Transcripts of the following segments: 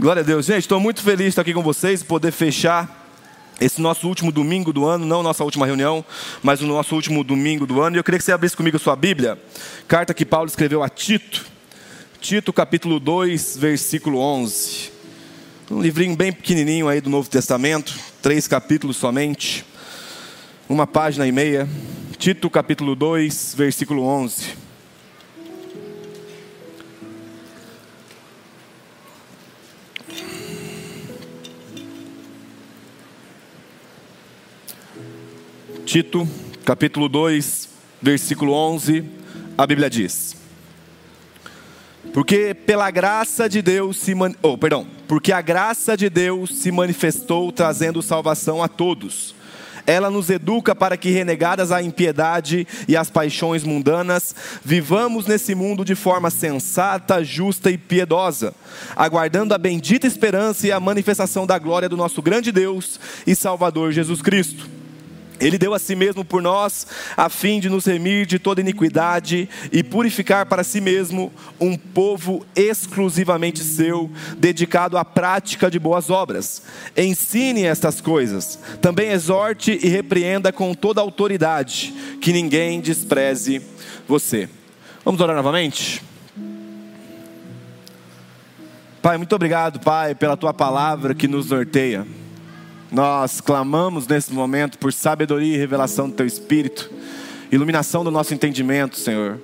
Glória a Deus. Gente, estou muito feliz de estar aqui com vocês, poder fechar esse nosso último domingo do ano, não nossa última reunião, mas o nosso último domingo do ano. E eu queria que você abrisse comigo a sua Bíblia, carta que Paulo escreveu a Tito, Tito capítulo 2, versículo 11. Um livrinho bem pequenininho aí do Novo Testamento, três capítulos somente, uma página e meia. Tito capítulo 2, versículo 11. Tito, capítulo 2, versículo 11, a Bíblia diz: Porque pela graça de Deus se man... oh, perdão, porque a graça de Deus se manifestou trazendo salvação a todos. Ela nos educa para que, renegadas a impiedade e as paixões mundanas, vivamos nesse mundo de forma sensata, justa e piedosa, aguardando a bendita esperança e a manifestação da glória do nosso grande Deus e Salvador Jesus Cristo ele deu a si mesmo por nós, a fim de nos remir de toda iniquidade e purificar para si mesmo um povo exclusivamente seu, dedicado à prática de boas obras. Ensine estas coisas, também exorte e repreenda com toda autoridade, que ninguém despreze você. Vamos orar novamente? Pai, muito obrigado, Pai, pela tua palavra que nos norteia. Nós clamamos nesse momento por sabedoria e revelação do Teu Espírito, iluminação do nosso entendimento, Senhor.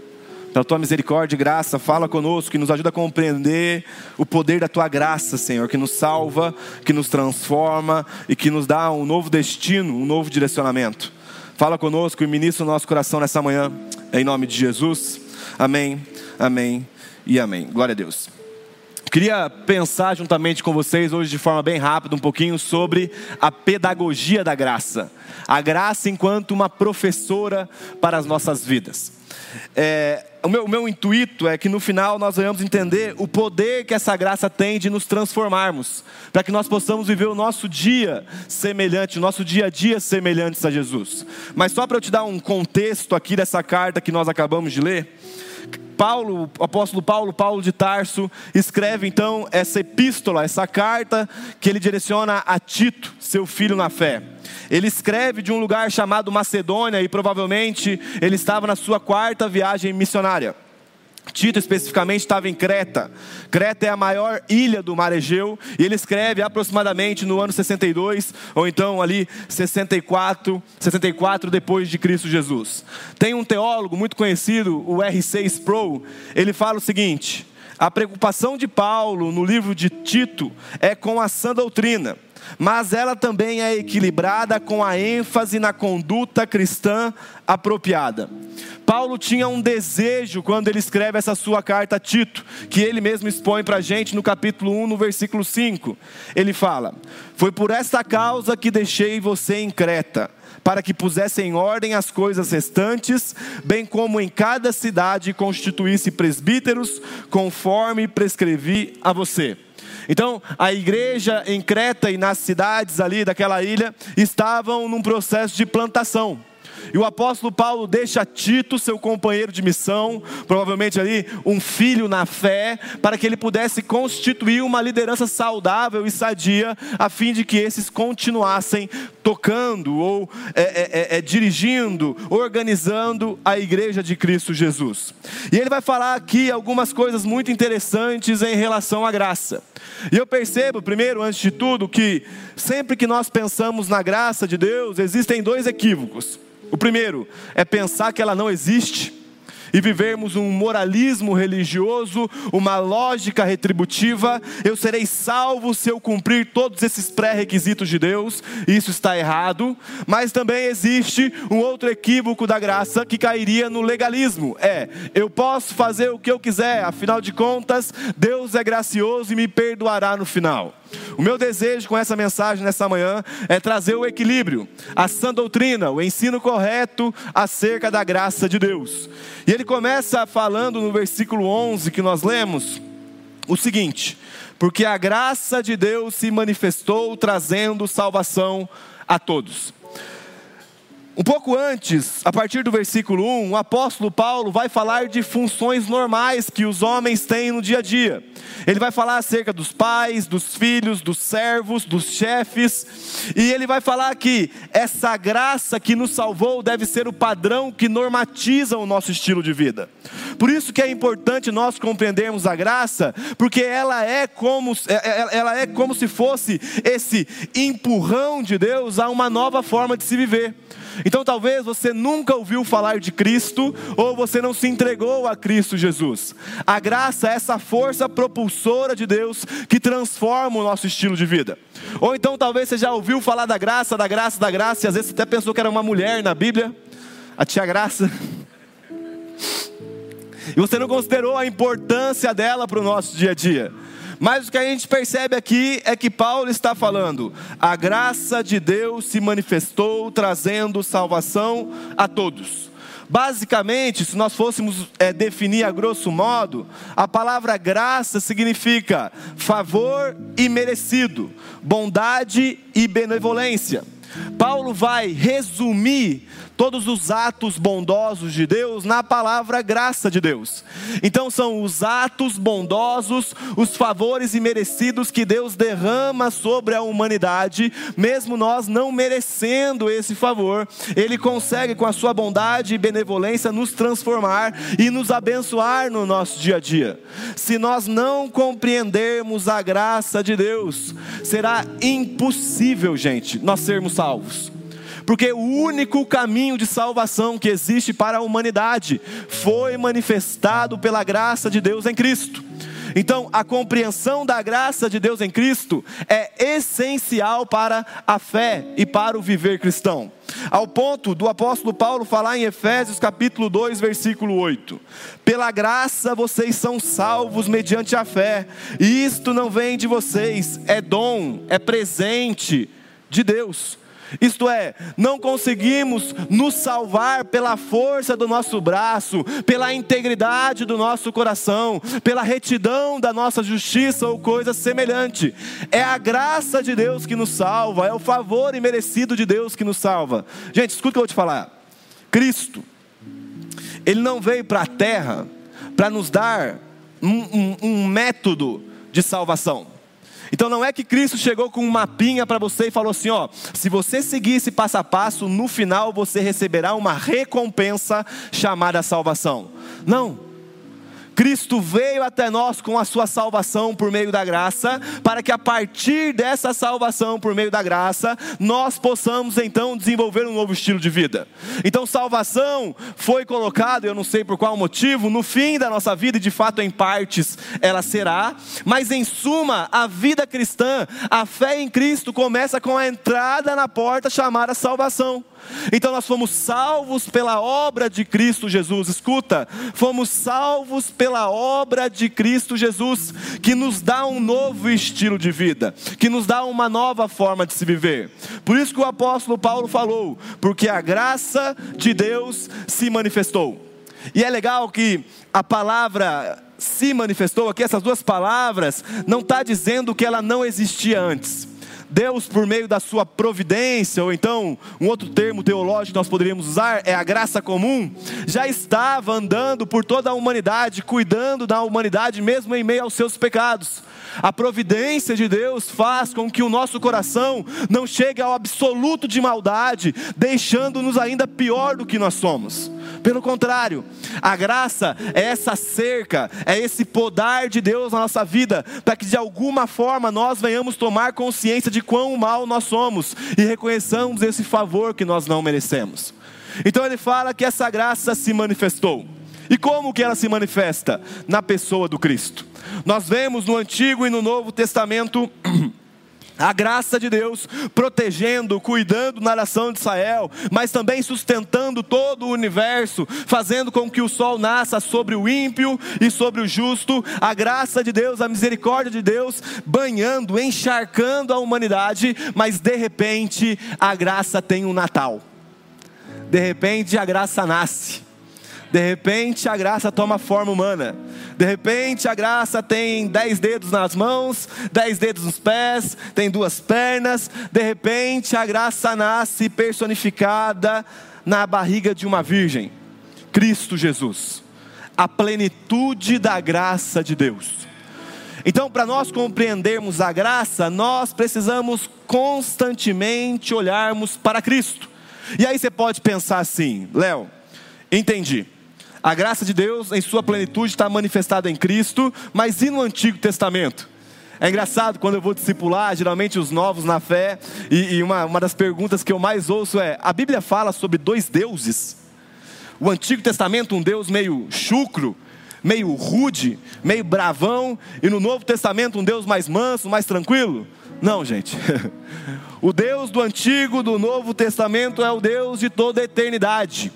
Pela Tua misericórdia e graça, fala conosco, que nos ajuda a compreender o poder da Tua graça, Senhor, que nos salva, que nos transforma e que nos dá um novo destino, um novo direcionamento. Fala conosco e ministra o nosso coração nessa manhã, em nome de Jesus. Amém, amém e amém. Glória a Deus. Queria pensar juntamente com vocês hoje de forma bem rápida um pouquinho sobre a pedagogia da graça. A graça enquanto uma professora para as nossas vidas. É, o, meu, o meu intuito é que no final nós venhamos entender o poder que essa graça tem de nos transformarmos, para que nós possamos viver o nosso dia semelhante, o nosso dia a dia semelhantes a Jesus. Mas só para eu te dar um contexto aqui dessa carta que nós acabamos de ler. Paulo, o apóstolo Paulo, Paulo de Tarso, escreve então essa epístola, essa carta que ele direciona a Tito, seu filho na fé. Ele escreve de um lugar chamado Macedônia e provavelmente ele estava na sua quarta viagem missionária. Tito especificamente estava em Creta. Creta é a maior ilha do mar Egeu e ele escreve aproximadamente no ano 62 ou então ali 64, 64 depois de Cristo Jesus. Tem um teólogo muito conhecido, o R.C. Sproul, ele fala o seguinte: a preocupação de Paulo no livro de Tito é com a sã doutrina mas ela também é equilibrada com a ênfase na conduta cristã apropriada. Paulo tinha um desejo quando ele escreve essa sua carta a Tito, que ele mesmo expõe para a gente no capítulo 1, no versículo 5. Ele fala: Foi por esta causa que deixei você em Creta para que pusesse em ordem as coisas restantes, bem como em cada cidade constituísse presbíteros, conforme prescrevi a você. Então, a igreja em Creta e nas cidades ali daquela ilha estavam num processo de plantação. E o apóstolo Paulo deixa Tito, seu companheiro de missão, provavelmente ali um filho na fé, para que ele pudesse constituir uma liderança saudável e sadia, a fim de que esses continuassem tocando ou é, é, é, é dirigindo, organizando a igreja de Cristo Jesus. E ele vai falar aqui algumas coisas muito interessantes em relação à graça. E eu percebo, primeiro, antes de tudo, que sempre que nós pensamos na graça de Deus, existem dois equívocos. O primeiro é pensar que ela não existe e vivermos um moralismo religioso, uma lógica retributiva, eu serei salvo se eu cumprir todos esses pré-requisitos de Deus, isso está errado, mas também existe um outro equívoco da graça que cairia no legalismo: é, eu posso fazer o que eu quiser, afinal de contas, Deus é gracioso e me perdoará no final. O meu desejo com essa mensagem nessa manhã é trazer o equilíbrio, a sã doutrina, o ensino correto acerca da graça de Deus. E ele começa falando no versículo 11 que nós lemos o seguinte: Porque a graça de Deus se manifestou trazendo salvação a todos. Um pouco antes, a partir do versículo 1, o apóstolo Paulo vai falar de funções normais que os homens têm no dia a dia. Ele vai falar acerca dos pais, dos filhos, dos servos, dos chefes, e ele vai falar que essa graça que nos salvou deve ser o padrão que normatiza o nosso estilo de vida. Por isso que é importante nós compreendermos a graça, porque ela é como, é, é, ela é como se fosse esse empurrão de Deus a uma nova forma de se viver. Então talvez você nunca ouviu falar de Cristo ou você não se entregou a Cristo Jesus. A graça é essa força propulsora de Deus que transforma o nosso estilo de vida. Ou então talvez você já ouviu falar da graça, da graça, da graça e às vezes você até pensou que era uma mulher na Bíblia, a tia Graça. E você não considerou a importância dela para o nosso dia a dia. Mas o que a gente percebe aqui é que Paulo está falando: a graça de Deus se manifestou trazendo salvação a todos. Basicamente, se nós fôssemos é, definir a grosso modo, a palavra graça significa favor e merecido, bondade e benevolência. Paulo vai resumir todos os atos bondosos de Deus na palavra graça de Deus. Então são os atos bondosos, os favores imerecidos que Deus derrama sobre a humanidade, mesmo nós não merecendo esse favor, ele consegue com a sua bondade e benevolência nos transformar e nos abençoar no nosso dia a dia. Se nós não compreendermos a graça de Deus, será impossível, gente, nós sermos salvos porque o único caminho de salvação que existe para a humanidade foi manifestado pela graça de Deus em Cristo. Então, a compreensão da graça de Deus em Cristo é essencial para a fé e para o viver cristão. Ao ponto do apóstolo Paulo falar em Efésios capítulo 2, versículo 8: Pela graça vocês são salvos mediante a fé, e isto não vem de vocês, é dom, é presente de Deus isto é, não conseguimos nos salvar pela força do nosso braço, pela integridade do nosso coração, pela retidão da nossa justiça ou coisa semelhante. É a graça de Deus que nos salva, é o favor imerecido de Deus que nos salva. Gente, escuta o que eu vou te falar. Cristo, Ele não veio para a terra para nos dar um, um, um método de salvação. Então não é que Cristo chegou com um mapinha para você e falou assim: ó, se você seguir esse passo a passo, no final você receberá uma recompensa chamada salvação. Não. Cristo veio até nós com a sua salvação por meio da graça, para que a partir dessa salvação por meio da graça, nós possamos então desenvolver um novo estilo de vida. Então, salvação foi colocada, eu não sei por qual motivo, no fim da nossa vida, e de fato em partes ela será, mas em suma, a vida cristã, a fé em Cristo começa com a entrada na porta chamada salvação. Então nós fomos salvos pela obra de Cristo Jesus. Escuta, fomos salvos pela obra de Cristo Jesus, que nos dá um novo estilo de vida, que nos dá uma nova forma de se viver. Por isso que o apóstolo Paulo falou, porque a graça de Deus se manifestou. E é legal que a palavra se manifestou aqui, essas duas palavras, não está dizendo que ela não existia antes. Deus, por meio da sua providência, ou então um outro termo teológico que nós poderíamos usar é a graça comum, já estava andando por toda a humanidade, cuidando da humanidade, mesmo em meio aos seus pecados. A providência de Deus faz com que o nosso coração não chegue ao absoluto de maldade, deixando-nos ainda pior do que nós somos. Pelo contrário, a graça é essa cerca, é esse podar de Deus na nossa vida, para que de alguma forma nós venhamos tomar consciência de quão mal nós somos e reconheçamos esse favor que nós não merecemos. Então ele fala que essa graça se manifestou. E como que ela se manifesta? Na pessoa do Cristo. Nós vemos no Antigo e no Novo Testamento a graça de Deus protegendo, cuidando na nação de Israel, mas também sustentando todo o universo, fazendo com que o sol nasça sobre o ímpio e sobre o justo. A graça de Deus, a misericórdia de Deus banhando, encharcando a humanidade, mas de repente a graça tem um Natal. De repente a graça nasce. De repente a graça toma forma humana. De repente a graça tem dez dedos nas mãos, dez dedos nos pés, tem duas pernas. De repente a graça nasce personificada na barriga de uma virgem, Cristo Jesus, a plenitude da graça de Deus. Então, para nós compreendermos a graça, nós precisamos constantemente olharmos para Cristo. E aí você pode pensar assim, Léo, entendi. A graça de Deus, em sua plenitude, está manifestada em Cristo, mas e no Antigo Testamento? É engraçado quando eu vou discipular, geralmente os novos na fé, e, e uma, uma das perguntas que eu mais ouço é: a Bíblia fala sobre dois deuses? O Antigo Testamento, um Deus meio chucro, meio rude, meio bravão, e no Novo Testamento, um Deus mais manso, mais tranquilo? Não, gente. O Deus do Antigo, do Novo Testamento é o Deus de toda a eternidade.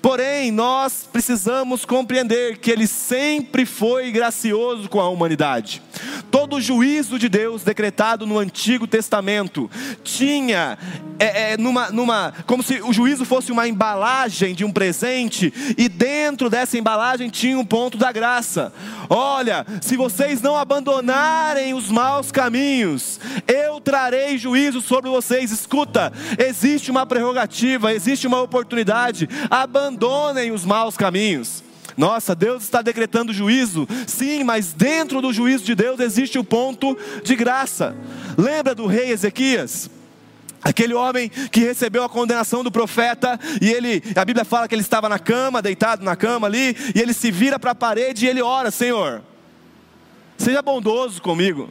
Porém, nós precisamos compreender que Ele sempre foi gracioso com a humanidade. Todo o juízo de Deus decretado no Antigo Testamento tinha, é, é, numa, numa, como se o juízo fosse uma embalagem de um presente, e dentro dessa embalagem tinha um ponto da graça. Olha, se vocês não abandonarem os maus caminhos, eu trarei juízo sobre vocês. Escuta, existe uma prerrogativa, existe uma oportunidade. Abandonem os maus caminhos. Nossa, Deus está decretando juízo, sim, mas dentro do juízo de Deus existe o ponto de graça. Lembra do rei Ezequias? Aquele homem que recebeu a condenação do profeta, e ele, a Bíblia fala que ele estava na cama, deitado na cama ali, e ele se vira para a parede e ele ora: Senhor, seja bondoso comigo.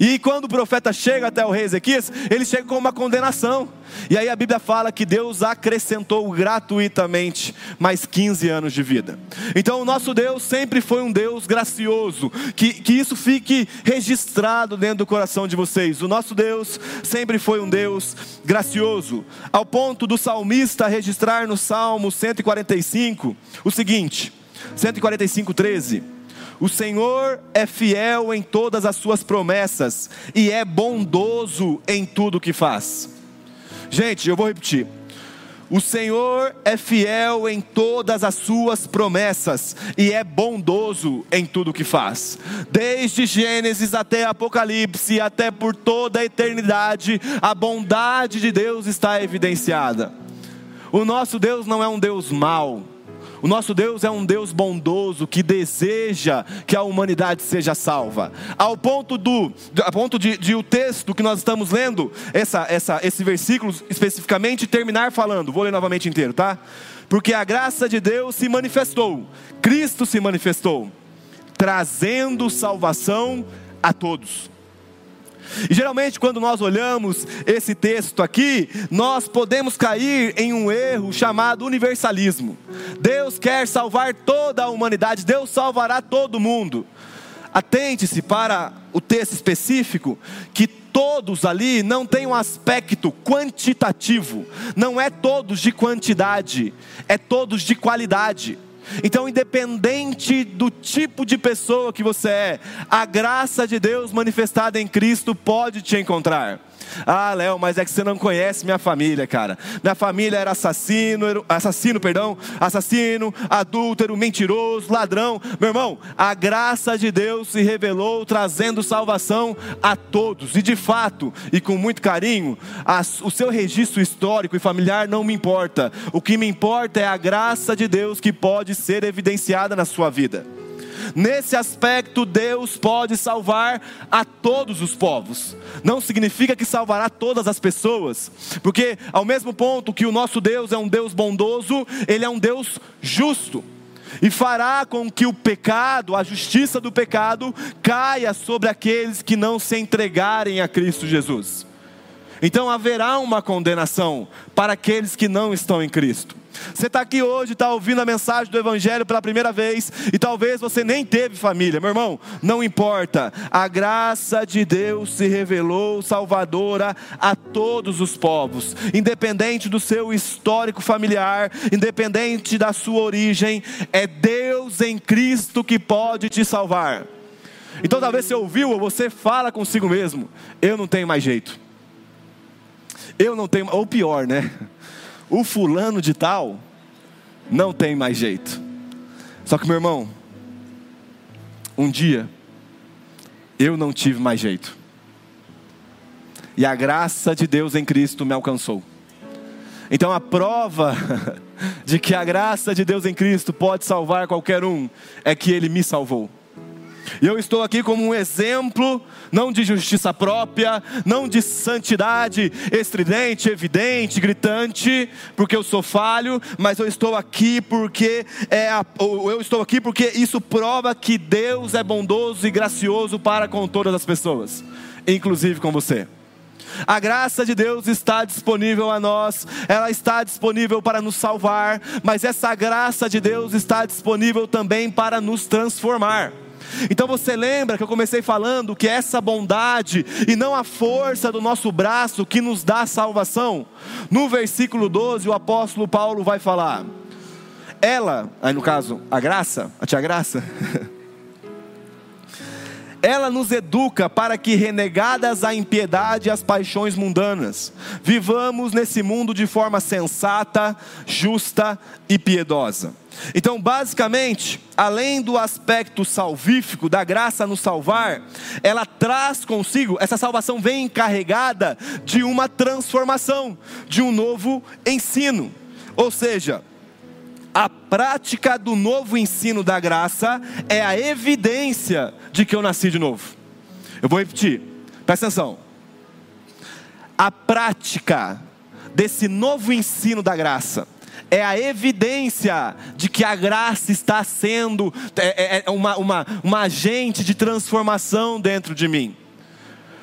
E quando o profeta chega até o rei Ezequias, ele chega com uma condenação. E aí a Bíblia fala que Deus acrescentou gratuitamente mais 15 anos de vida. Então o nosso Deus sempre foi um Deus gracioso. Que, que isso fique registrado dentro do coração de vocês. O nosso Deus sempre foi um Deus gracioso. Ao ponto do salmista registrar no Salmo 145 o seguinte: 145, 13. O Senhor é fiel em todas as suas promessas e é bondoso em tudo que faz. Gente, eu vou repetir. O Senhor é fiel em todas as suas promessas e é bondoso em tudo que faz. Desde Gênesis até Apocalipse, até por toda a eternidade, a bondade de Deus está evidenciada. O nosso Deus não é um Deus mau. O nosso Deus é um Deus bondoso que deseja que a humanidade seja salva. Ao ponto do, a ponto de, de o texto que nós estamos lendo, essa, essa, esse versículo especificamente terminar falando. Vou ler novamente inteiro, tá? Porque a graça de Deus se manifestou, Cristo se manifestou, trazendo salvação a todos. E geralmente, quando nós olhamos esse texto aqui, nós podemos cair em um erro chamado universalismo. Deus quer salvar toda a humanidade, Deus salvará todo mundo. Atente-se para o texto específico, que todos ali não tem um aspecto quantitativo, não é todos de quantidade, é todos de qualidade. Então, independente do tipo de pessoa que você é, a graça de Deus manifestada em Cristo pode te encontrar. Ah, Léo, mas é que você não conhece minha família, cara. Minha família era assassino, assassino, perdão, assassino, adúltero, mentiroso, ladrão. Meu irmão, a graça de Deus se revelou trazendo salvação a todos. E de fato, e com muito carinho, o seu registro histórico e familiar não me importa. O que me importa é a graça de Deus que pode ser evidenciada na sua vida. Nesse aspecto, Deus pode salvar a todos os povos. Não significa que salvará todas as pessoas, porque ao mesmo ponto que o nosso Deus é um Deus bondoso, ele é um Deus justo. E fará com que o pecado, a justiça do pecado, caia sobre aqueles que não se entregarem a Cristo Jesus. Então haverá uma condenação para aqueles que não estão em Cristo. Você está aqui hoje, está ouvindo a mensagem do Evangelho pela primeira vez e talvez você nem teve família, meu irmão, não importa, a graça de Deus se revelou salvadora a todos os povos, independente do seu histórico familiar, independente da sua origem, é Deus em Cristo que pode te salvar. Então talvez você ouviu ou você fala consigo mesmo: eu não tenho mais jeito. Eu não tenho, ou pior, né? O fulano de tal não tem mais jeito. Só que, meu irmão, um dia eu não tive mais jeito. E a graça de Deus em Cristo me alcançou. Então a prova de que a graça de Deus em Cristo pode salvar qualquer um é que Ele me salvou. E eu estou aqui como um exemplo, não de justiça própria, não de santidade estridente, evidente, gritante, porque eu sou falho, mas eu estou aqui porque é a, eu estou aqui porque isso prova que Deus é bondoso e gracioso para com todas as pessoas, inclusive com você. A graça de Deus está disponível a nós, ela está disponível para nos salvar, mas essa graça de Deus está disponível também para nos transformar. Então você lembra que eu comecei falando que essa bondade e não a força do nosso braço que nos dá salvação? No versículo 12, o apóstolo Paulo vai falar: ela, aí no caso, a graça, a tia graça. ela nos educa para que, renegadas a impiedade e as paixões mundanas, vivamos nesse mundo de forma sensata, justa e piedosa. Então, basicamente, além do aspecto salvífico, da graça nos salvar, ela traz consigo, essa salvação vem encarregada de uma transformação, de um novo ensino. Ou seja, a prática do novo ensino da graça é a evidência de que eu nasci de novo. Eu vou repetir, presta atenção. A prática desse novo ensino da graça é a evidência de que a graça está sendo é, é, é uma, uma, uma agente de transformação dentro de mim.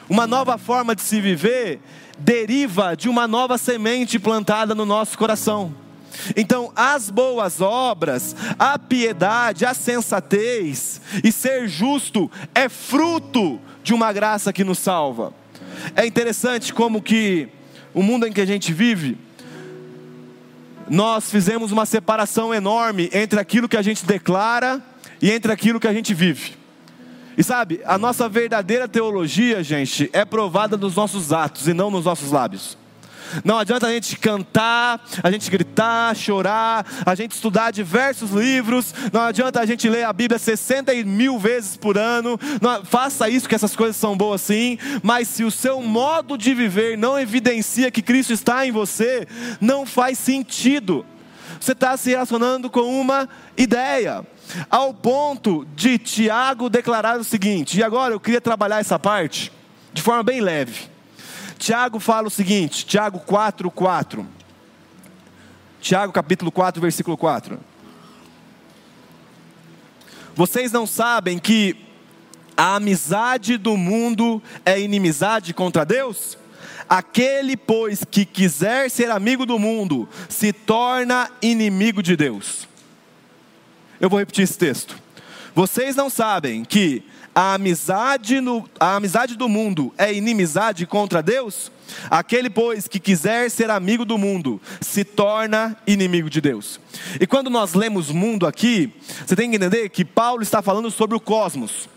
Uma nova forma de se viver deriva de uma nova semente plantada no nosso coração. Então, as boas obras, a piedade, a sensatez e ser justo é fruto de uma graça que nos salva. É interessante como que o mundo em que a gente vive, nós fizemos uma separação enorme entre aquilo que a gente declara e entre aquilo que a gente vive. E sabe, a nossa verdadeira teologia, gente, é provada nos nossos atos e não nos nossos lábios. Não adianta a gente cantar, a gente gritar, chorar, a gente estudar diversos livros, não adianta a gente ler a Bíblia 60 mil vezes por ano. Não, faça isso, que essas coisas são boas sim, mas se o seu modo de viver não evidencia que Cristo está em você, não faz sentido. Você está se relacionando com uma ideia ao ponto de Tiago declarar o seguinte, e agora eu queria trabalhar essa parte de forma bem leve. Tiago fala o seguinte, Tiago 4, 4. Tiago capítulo 4, versículo 4. Vocês não sabem que a amizade do mundo é inimizade contra Deus? Aquele, pois, que quiser ser amigo do mundo, se torna inimigo de Deus. Eu vou repetir esse texto. Vocês não sabem que a amizade, no, a amizade do mundo é inimizade contra Deus? Aquele, pois, que quiser ser amigo do mundo, se torna inimigo de Deus. E quando nós lemos mundo aqui, você tem que entender que Paulo está falando sobre o cosmos.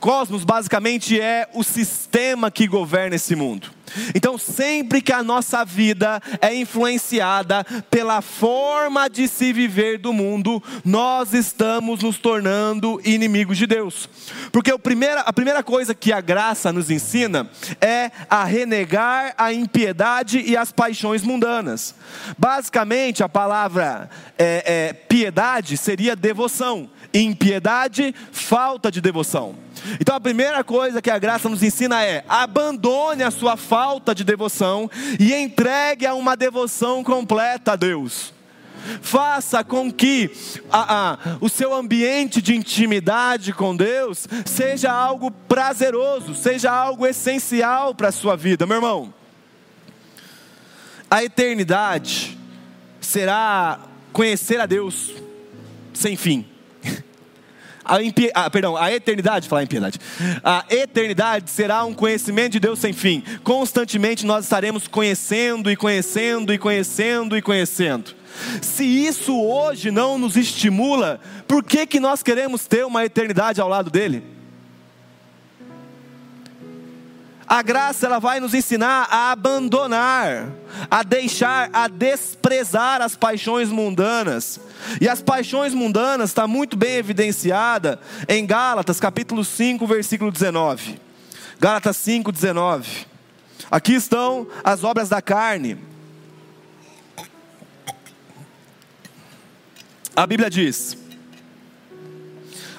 Cosmos basicamente é o sistema que governa esse mundo. Então, sempre que a nossa vida é influenciada pela forma de se viver do mundo, nós estamos nos tornando inimigos de Deus. Porque a primeira, a primeira coisa que a graça nos ensina é a renegar a impiedade e as paixões mundanas. Basicamente, a palavra é, é, piedade seria devoção, impiedade, falta de devoção. Então a primeira coisa que a graça nos ensina é: abandone a sua falta de devoção e entregue a uma devoção completa a Deus. Faça com que a, a, o seu ambiente de intimidade com Deus seja algo prazeroso, seja algo essencial para a sua vida, meu irmão. A eternidade será conhecer a Deus sem fim. A, impie... ah, perdão, a eternidade, falar impiedade. A eternidade será um conhecimento de Deus sem fim. Constantemente nós estaremos conhecendo e conhecendo e conhecendo e conhecendo. Se isso hoje não nos estimula, por que, que nós queremos ter uma eternidade ao lado dele? A graça ela vai nos ensinar a abandonar, a deixar, a desprezar as paixões mundanas. E as paixões mundanas está muito bem evidenciada em Gálatas, capítulo 5, versículo 19. Gálatas 5, 19. Aqui estão as obras da carne. A Bíblia diz: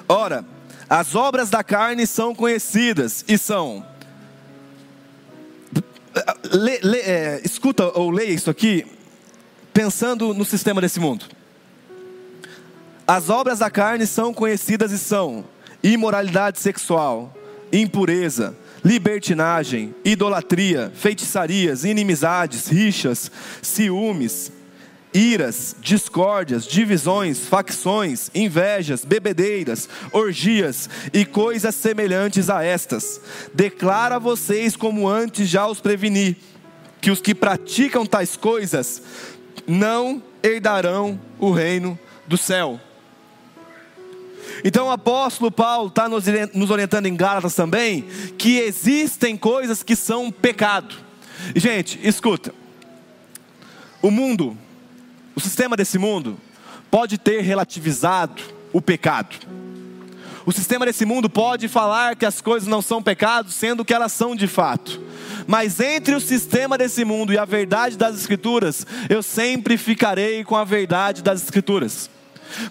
Ora, as obras da carne são conhecidas e são é, escuta ou leia isso aqui, pensando no sistema desse mundo. As obras da carne são conhecidas e são imoralidade sexual, impureza, libertinagem, idolatria, feitiçarias, inimizades, rixas, ciúmes, iras, discórdias, divisões, facções, invejas, bebedeiras, orgias e coisas semelhantes a estas. Declara a vocês, como antes já os preveni, que os que praticam tais coisas não herdarão o reino do céu. Então o apóstolo Paulo está nos orientando em Gálatas também que existem coisas que são pecado. Gente, escuta. O mundo o sistema desse mundo pode ter relativizado o pecado. O sistema desse mundo pode falar que as coisas não são pecados, sendo que elas são de fato. Mas entre o sistema desse mundo e a verdade das Escrituras, eu sempre ficarei com a verdade das Escrituras.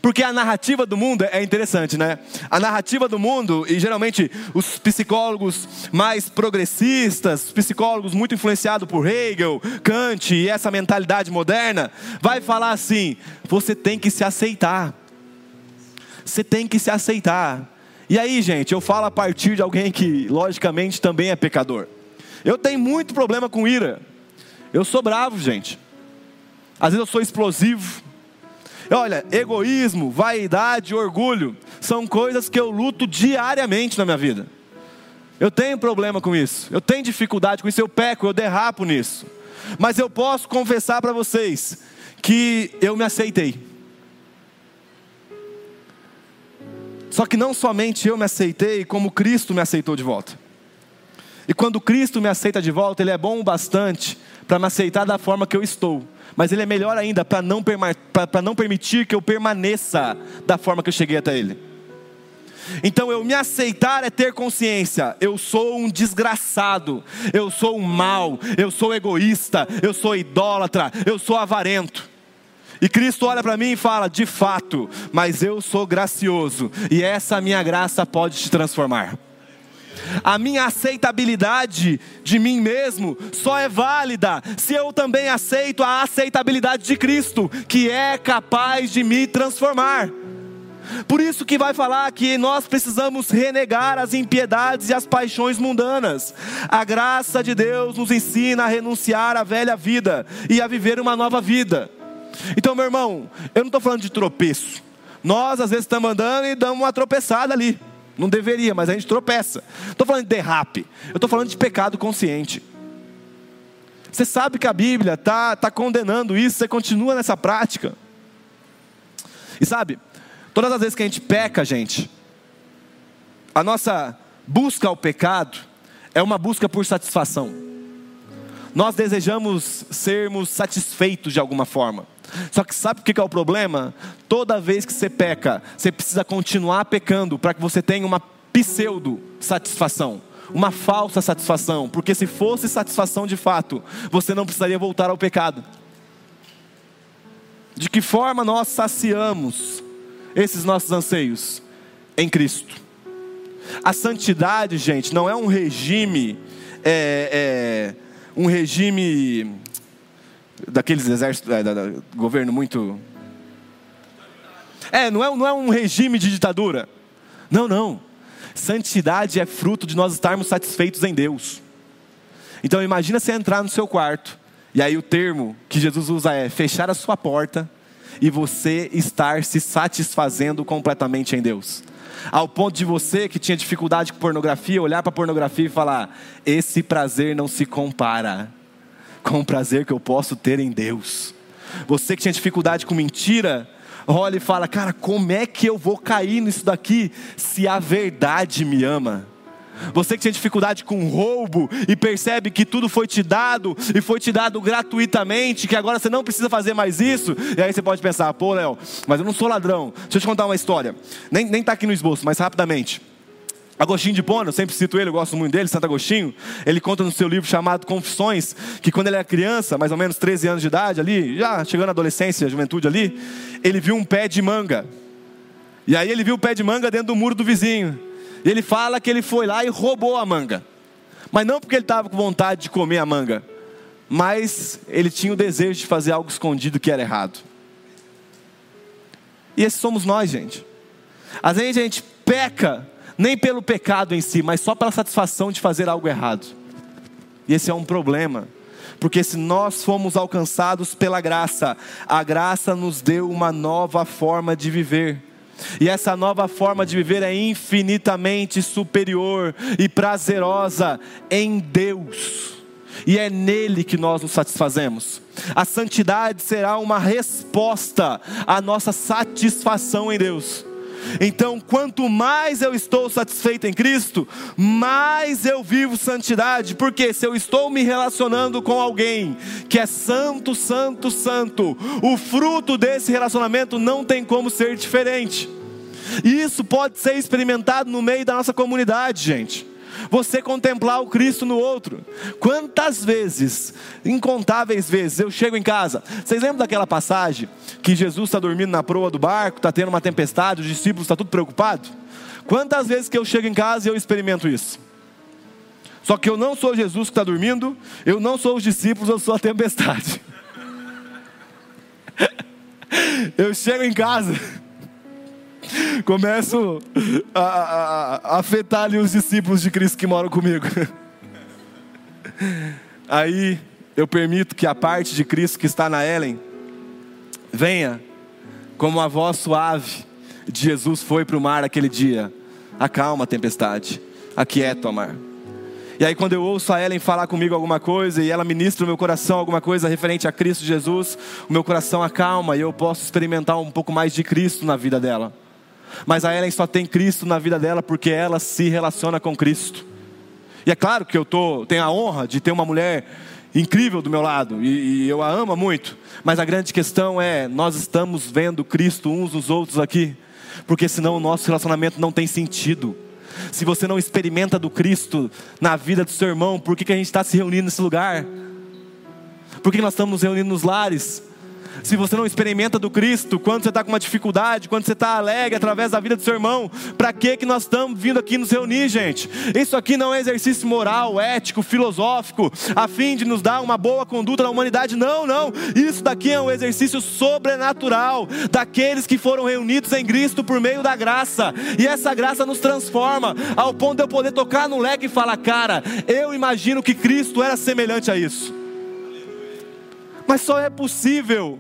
Porque a narrativa do mundo é interessante, né? A narrativa do mundo, e geralmente os psicólogos mais progressistas, psicólogos muito influenciados por Hegel, Kant e essa mentalidade moderna, vai falar assim: você tem que se aceitar. Você tem que se aceitar. E aí, gente, eu falo a partir de alguém que, logicamente, também é pecador. Eu tenho muito problema com ira. Eu sou bravo, gente. Às vezes eu sou explosivo. Olha, egoísmo, vaidade, orgulho são coisas que eu luto diariamente na minha vida. Eu tenho problema com isso, eu tenho dificuldade com isso, eu peco, eu derrapo nisso. Mas eu posso confessar para vocês que eu me aceitei. Só que não somente eu me aceitei, como Cristo me aceitou de volta. E quando Cristo me aceita de volta, Ele é bom o bastante para me aceitar da forma que eu estou mas Ele é melhor ainda para não, não permitir que eu permaneça da forma que eu cheguei até Ele. Então, eu me aceitar é ter consciência. Eu sou um desgraçado, eu sou um mal, eu sou egoísta, eu sou idólatra, eu sou avarento. E Cristo olha para mim e fala: de fato, mas eu sou gracioso, e essa minha graça pode te transformar. A minha aceitabilidade de mim mesmo só é válida se eu também aceito a aceitabilidade de Cristo, que é capaz de me transformar. Por isso que vai falar que nós precisamos renegar as impiedades e as paixões mundanas. A graça de Deus nos ensina a renunciar à velha vida e a viver uma nova vida. Então, meu irmão, eu não estou falando de tropeço. Nós às vezes estamos andando e damos uma tropeçada ali. Não deveria, mas a gente tropeça. Estou falando de derrape. Eu estou falando de pecado consciente. Você sabe que a Bíblia está tá condenando isso, você continua nessa prática. E sabe, todas as vezes que a gente peca, gente, a nossa busca ao pecado é uma busca por satisfação. Nós desejamos sermos satisfeitos de alguma forma. Só que sabe o que é o problema? Toda vez que você peca, você precisa continuar pecando para que você tenha uma pseudo satisfação, uma falsa satisfação, porque se fosse satisfação de fato, você não precisaria voltar ao pecado. De que forma nós saciamos esses nossos anseios? Em Cristo. A santidade, gente, não é um regime, é, é, um regime daqueles exércitos, é, da, da, governo muito. É, não é, não é um regime de ditadura. Não, não. Santidade é fruto de nós estarmos satisfeitos em Deus. Então imagina você entrar no seu quarto, e aí o termo que Jesus usa é fechar a sua porta e você estar se satisfazendo completamente em Deus. Ao ponto de você que tinha dificuldade com pornografia, olhar para pornografia e falar: esse prazer não se compara com o prazer que eu posso ter em Deus. Você que tinha dificuldade com mentira, olha e fala: Cara, como é que eu vou cair nisso daqui se a verdade me ama? Você que tem dificuldade com roubo e percebe que tudo foi te dado e foi te dado gratuitamente, que agora você não precisa fazer mais isso. E aí você pode pensar, pô, Léo, mas eu não sou ladrão. Deixa eu te contar uma história. Nem, nem tá aqui no esboço, mas rapidamente. Agostinho de Pona, eu sempre cito ele, eu gosto muito dele, Santo Agostinho. Ele conta no seu livro chamado Confissões, que quando ele era criança, mais ou menos 13 anos de idade ali, já chegando à adolescência, juventude ali, ele viu um pé de manga. E aí ele viu o pé de manga dentro do muro do vizinho. E ele fala que ele foi lá e roubou a manga. Mas não porque ele estava com vontade de comer a manga, mas ele tinha o desejo de fazer algo escondido que era errado. E esses somos nós, gente. Às vezes a gente peca nem pelo pecado em si, mas só pela satisfação de fazer algo errado. E esse é um problema, porque se nós fomos alcançados pela graça, a graça nos deu uma nova forma de viver. E essa nova forma de viver é infinitamente superior e prazerosa em Deus. E é nele que nós nos satisfazemos. A santidade será uma resposta à nossa satisfação em Deus. Então, quanto mais eu estou satisfeito em Cristo, mais eu vivo santidade, porque se eu estou me relacionando com alguém que é santo, santo, santo, o fruto desse relacionamento não tem como ser diferente. Isso pode ser experimentado no meio da nossa comunidade, gente você contemplar o Cristo no outro. Quantas vezes, incontáveis vezes, eu chego em casa. Vocês lembram daquela passagem que Jesus está dormindo na proa do barco, está tendo uma tempestade, os discípulos estão tudo preocupados? Quantas vezes que eu chego em casa e eu experimento isso? Só que eu não sou Jesus que está dormindo, eu não sou os discípulos, eu sou a tempestade. eu chego em casa começo a, a, a afetar ali os discípulos de Cristo que moram comigo. Aí eu permito que a parte de Cristo que está na Ellen venha como a voz suave de Jesus foi para o mar aquele dia. Acalma a tempestade, aquieta o mar. E aí, quando eu ouço a Ellen falar comigo alguma coisa e ela ministra no meu coração alguma coisa referente a Cristo Jesus, o meu coração acalma e eu posso experimentar um pouco mais de Cristo na vida dela. Mas a Ellen só tem Cristo na vida dela porque ela se relaciona com Cristo. E é claro que eu tô, tenho a honra de ter uma mulher incrível do meu lado e, e eu a amo muito. Mas a grande questão é: nós estamos vendo Cristo uns nos outros aqui, porque senão o nosso relacionamento não tem sentido. Se você não experimenta do Cristo na vida do seu irmão, por que, que a gente está se reunindo nesse lugar? Por que nós estamos nos reunindo nos lares? Se você não experimenta do Cristo, quando você está com uma dificuldade, quando você está alegre através da vida do seu irmão, para que que nós estamos vindo aqui nos reunir, gente? Isso aqui não é exercício moral, ético, filosófico, a fim de nos dar uma boa conduta na humanidade. Não, não. Isso daqui é um exercício sobrenatural daqueles que foram reunidos em Cristo por meio da graça. E essa graça nos transforma ao ponto de eu poder tocar no leque e falar, cara, eu imagino que Cristo era semelhante a isso. Mas só é possível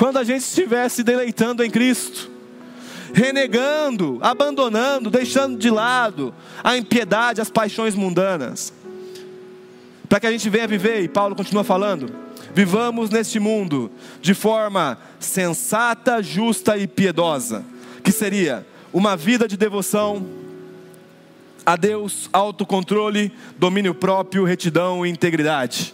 quando a gente estiver se deleitando em Cristo, renegando, abandonando, deixando de lado a impiedade, as paixões mundanas, para que a gente venha viver, e Paulo continua falando, vivamos neste mundo de forma sensata, justa e piedosa, que seria uma vida de devoção a Deus, autocontrole, domínio próprio, retidão e integridade.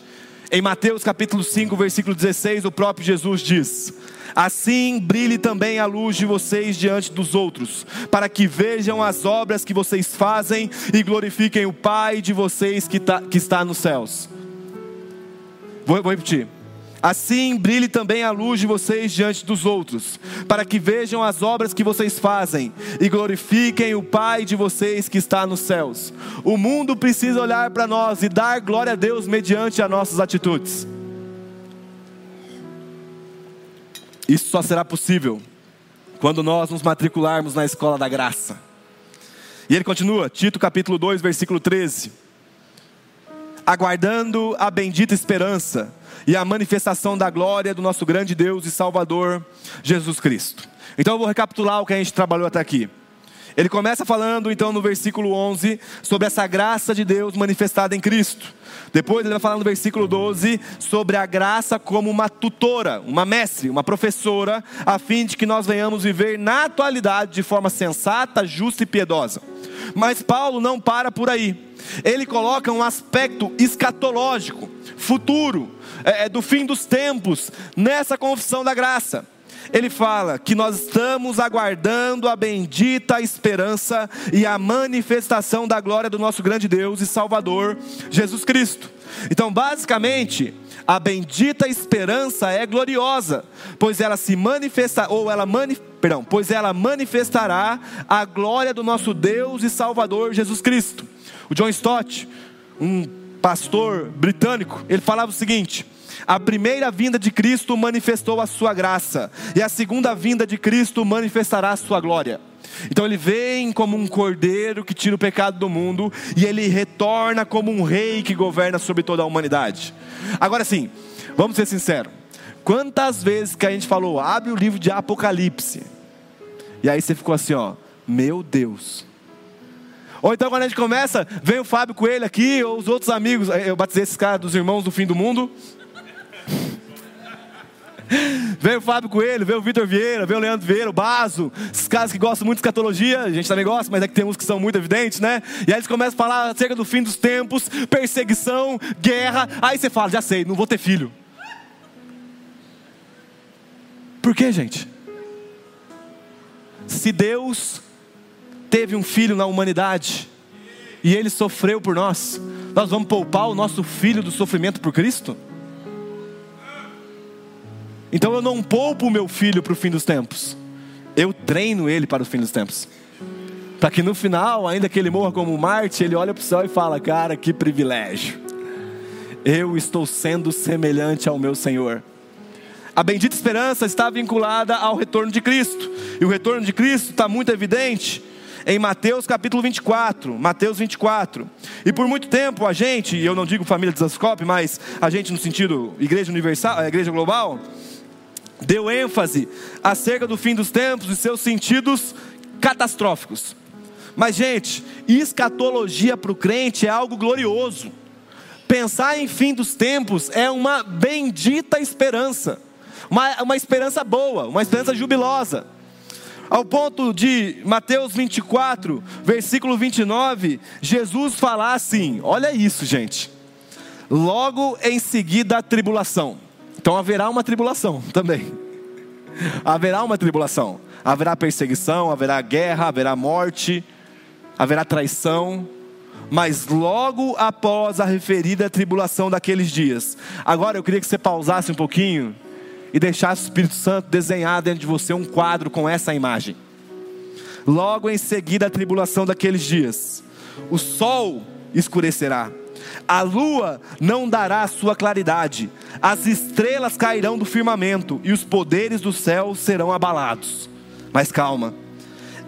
Em Mateus capítulo 5, versículo 16, o próprio Jesus diz: Assim brilhe também a luz de vocês diante dos outros, para que vejam as obras que vocês fazem e glorifiquem o Pai de vocês que, tá, que está nos céus. Vou, vou repetir. Assim brilhe também a luz de vocês diante dos outros, para que vejam as obras que vocês fazem e glorifiquem o Pai de vocês que está nos céus. O mundo precisa olhar para nós e dar glória a Deus mediante as nossas atitudes. Isso só será possível quando nós nos matricularmos na escola da graça. E ele continua, Tito capítulo 2, versículo 13. Aguardando a bendita esperança e a manifestação da glória do nosso grande Deus e Salvador, Jesus Cristo. Então eu vou recapitular o que a gente trabalhou até aqui. Ele começa falando então no versículo 11 sobre essa graça de Deus manifestada em Cristo. Depois ele vai falar no versículo 12 sobre a graça como uma tutora, uma mestre, uma professora, a fim de que nós venhamos viver na atualidade de forma sensata, justa e piedosa. Mas Paulo não para por aí. Ele coloca um aspecto escatológico, futuro, é, é do fim dos tempos, nessa confissão da graça ele fala que nós estamos aguardando a bendita esperança e a manifestação da glória do nosso grande Deus e Salvador, Jesus Cristo. Então, basicamente, a bendita esperança é gloriosa, pois ela se manifesta ou ela perdão, pois ela manifestará a glória do nosso Deus e Salvador Jesus Cristo. O John Stott, um pastor britânico, ele falava o seguinte: a primeira vinda de Cristo manifestou a sua graça, e a segunda vinda de Cristo manifestará a sua glória. Então ele vem como um cordeiro que tira o pecado do mundo, e ele retorna como um rei que governa sobre toda a humanidade. Agora sim, vamos ser sinceros. Quantas vezes que a gente falou, abre o livro de Apocalipse, e aí você ficou assim, ó, meu Deus. Ou então quando a gente começa, vem o Fábio Coelho aqui, ou os outros amigos, eu batizei esses caras dos irmãos do fim do mundo. Veio o Fábio Coelho, veio o Vitor Vieira, veio o Leandro Vieira, o Baso, esses caras que gostam muito de escatologia, a gente também gosta, mas é que tem uns que são muito evidentes, né? E aí eles começam a falar acerca do fim dos tempos, perseguição, guerra. Aí você fala, já sei, não vou ter filho. Por quê, gente? Se Deus teve um filho na humanidade e ele sofreu por nós, nós vamos poupar o nosso filho do sofrimento por Cristo? Então eu não poupo o meu filho para o fim dos tempos. Eu treino ele para o fim dos tempos. Para que no final, ainda que ele morra como Marte, ele olha para o céu e fala: Cara, que privilégio. Eu estou sendo semelhante ao meu Senhor. A bendita esperança está vinculada ao retorno de Cristo. E o retorno de Cristo está muito evidente em Mateus capítulo 24. Mateus 24. E por muito tempo a gente, eu não digo família de Zascope, mas a gente no sentido igreja universal, igreja global, deu ênfase acerca do fim dos tempos e seus sentidos catastróficos. Mas, gente, escatologia para o crente é algo glorioso. Pensar em fim dos tempos é uma bendita esperança, uma, uma esperança boa, uma esperança jubilosa. Ao ponto de Mateus 24, versículo 29, Jesus falar assim: olha isso, gente. Logo em seguida a tribulação. Então haverá uma tribulação também. Haverá uma tribulação. Haverá perseguição, haverá guerra, haverá morte, haverá traição. Mas logo após a referida tribulação daqueles dias. Agora eu queria que você pausasse um pouquinho e deixasse o Espírito Santo desenhar dentro de você um quadro com essa imagem. Logo em seguida a tribulação daqueles dias, o sol escurecerá a lua não dará sua claridade, as estrelas cairão do firmamento e os poderes do céu serão abalados. Mas calma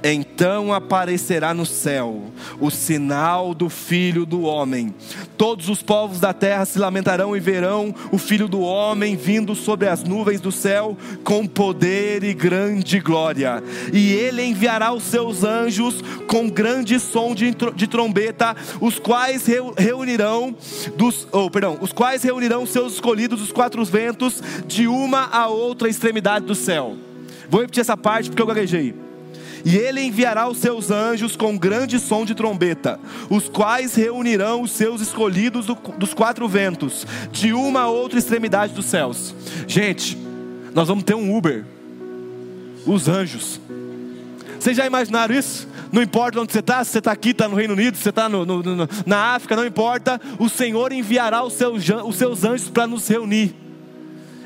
então aparecerá no céu o sinal do Filho do Homem. Todos os povos da terra se lamentarão e verão o Filho do Homem vindo sobre as nuvens do céu com poder e grande glória. E ele enviará os seus anjos com grande som de, de trombeta, os quais reunirão dos, oh, perdão, os quais reunirão seus escolhidos dos quatro ventos de uma a outra extremidade do céu. Vou repetir essa parte porque eu gaguejei e ele enviará os seus anjos com grande som de trombeta, os quais reunirão os seus escolhidos do, dos quatro ventos, de uma a outra extremidade dos céus. Gente, nós vamos ter um Uber, os anjos. Vocês já imaginaram isso? Não importa onde você está, se você está aqui, está no Reino Unido, se você está na África, não importa, o Senhor enviará os seus, os seus anjos para nos reunir,